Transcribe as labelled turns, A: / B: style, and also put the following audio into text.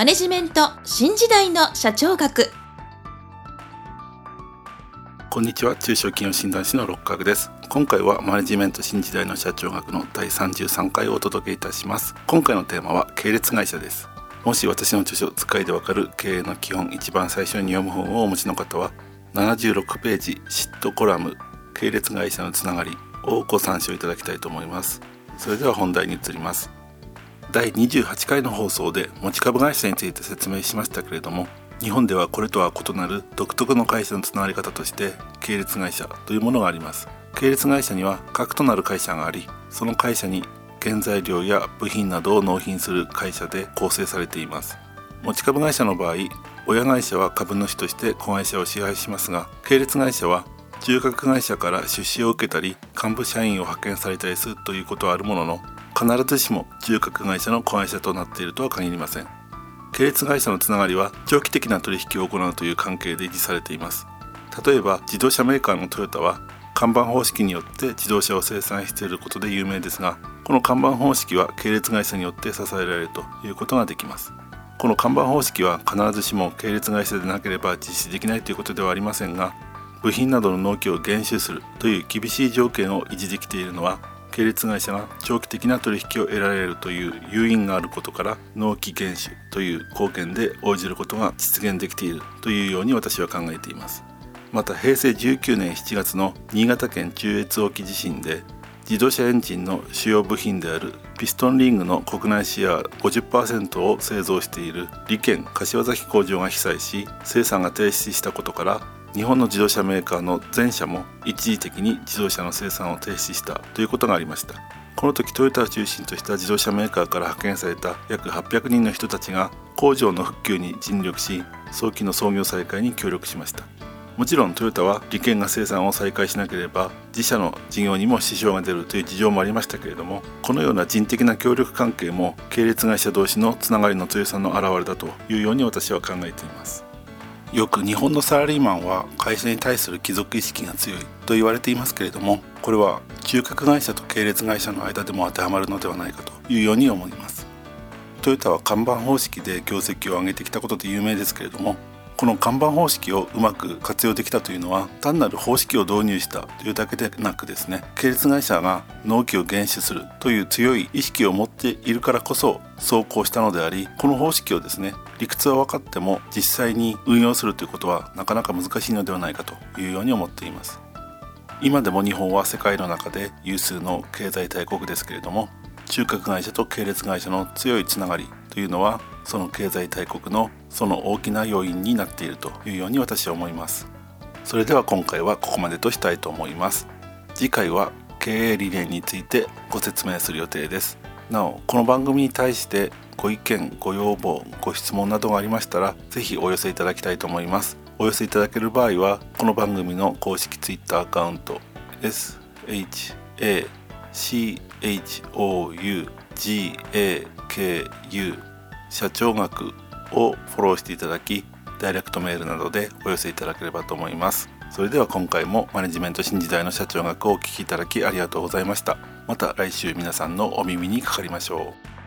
A: マネジメント新時代の社長学。
B: こんにちは。中小企業診断士の六角です。今回はマネジメント新時代の社長学の第33回をお届けいたします。今回のテーマは系列会社です。もし私の著書使いでわかる経営の基本一番最初に読む本をお持ちの方は76ページ嫉妬コラム系列会社のつながりをご参照いただきたいと思います。それでは本題に移ります。第28回の放送で持ち株会社について説明しましたけれども日本ではこれとは異なる独特の会社のつながり方として系列会社というものがあります。系列会社には核となる会社がありその会社に原材料や部品などを納品する会社で構成されています。持ち株会社の場合親会社は株主として子会社を支配しますが系列会社は中核会社から出資を受けたり幹部社員を派遣されたりするということはあるものの必ずしも中核会社の子会社となっているとは限りません。系列会社のつながりは長期的な取引を行うという関係で維持されています。例えば自動車メーカーのトヨタは看板方式によって自動車を生産していることで有名ですがこの看板方式は系列会社によって支えられるということができます。この看板方式は必ずしも系列会社でなければ実施できないということではありませんが部品などの納期を減収するという厳しい条件を維持できているのは系列会社が長期的な取引を得られるという誘因があることから納期減収という貢献で応じることが実現できているというように私は考えています。また平成19年7月の新潟県中越沖地震で自動車エンジンの主要部品であるピストンリングの国内シェア50%を製造している利県柏崎工場が被災し生産が停止したことから日本の自動車メーカーの全社も一時的に自動車の生産を停止したということがありました。この時トヨタを中心とした自動車メーカーから派遣された約800人の人たちが工場の復旧に尽力し早期の操業再開に協力しました。もちろんトヨタは利権が生産を再開しなければ自社の事業にも支障が出るという事情もありましたけれどもこのような人的な協力関係も系列会社同士のつながりの強さの表れだというように私は考えています。よく日本のサラリーマンは会社に対する貴族意識が強いと言われていますけれどもこれは中核会社と系列会社の間でも当てはまるのではないかというように思います。トヨタは看板方式で業績を上げてきたことで有名ですけれどもこの看板方式をうまく活用できたというのは単なる方式を導入したというだけでなくですね系列会社が納期を減収するという強い意識を持っているからこそ走行したのでありこの方式をですね理屈は分かっても実際に運用するということはなかなか難しいのではないかというように思っています。今でも日本は世界の中で有数の経済大国ですけれども中核会社と系列会社の強いつながりというのはその経済大国のその大きな要因になっているというように私は思います。それでは今回はここまでとしたいと思います。次回は経営理念についてご説明する予定です。なおこの番組に対してご意見ご要望ご質問などがありましたら是非お寄せいただきたいと思います。お寄せいただける場合はこの番組の公式 Twitter アカウント SHACA HOUGAKU 社長学をフォローしていただきダイレクトメールなどでお寄せいただければと思います。それでは今回もマネジメント新時代の社長学をお聴きいただきありがとうございました。また来週皆さんのお耳にかかりましょう。